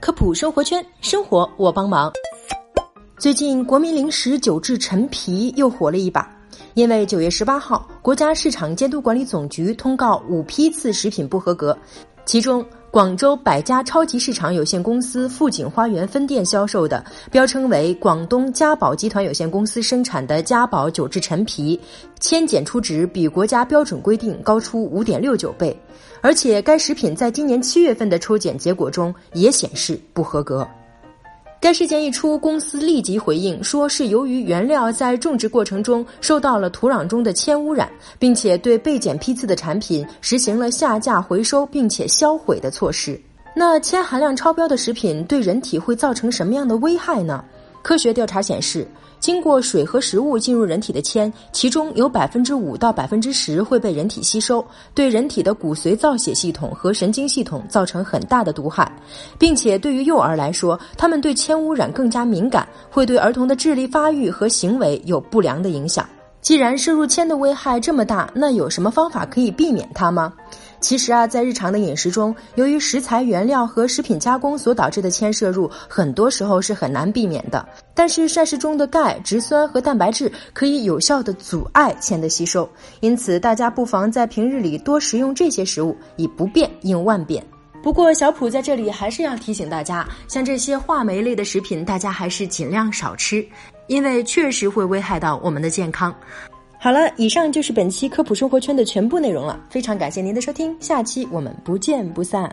科普生活圈，生活我帮忙。最近国民零食九制陈皮又火了一把，因为九月十八号，国家市场监督管理总局通告五批次食品不合格，其中广州百家超级市场有限公司富锦花园分店销售的标称为广东嘉宝集团有限公司生产的嘉宝九制陈皮，铅检出值比国家标准规定高出五点六九倍，而且该食品在今年七月份的抽检结果中也显示不合格。该事件一出，公司立即回应说是由于原料在种植过程中受到了土壤中的铅污染，并且对被检批次的产品实行了下架、回收并且销毁的措施。那铅含量超标的食品对人体会造成什么样的危害呢？科学调查显示，经过水和食物进入人体的铅，其中有百分之五到百分之十会被人体吸收，对人体的骨髓造血系统和神经系统造成很大的毒害，并且对于幼儿来说，他们对铅污染更加敏感，会对儿童的智力发育和行为有不良的影响。既然摄入铅的危害这么大，那有什么方法可以避免它吗？其实啊，在日常的饮食中，由于食材原料和食品加工所导致的铅摄入，很多时候是很难避免的。但是膳食中的钙、植酸和蛋白质可以有效的阻碍铅的吸收，因此大家不妨在平日里多食用这些食物，以不变应万变。不过小普在这里还是要提醒大家，像这些话梅类的食品，大家还是尽量少吃，因为确实会危害到我们的健康。好了，以上就是本期科普生活圈的全部内容了。非常感谢您的收听，下期我们不见不散。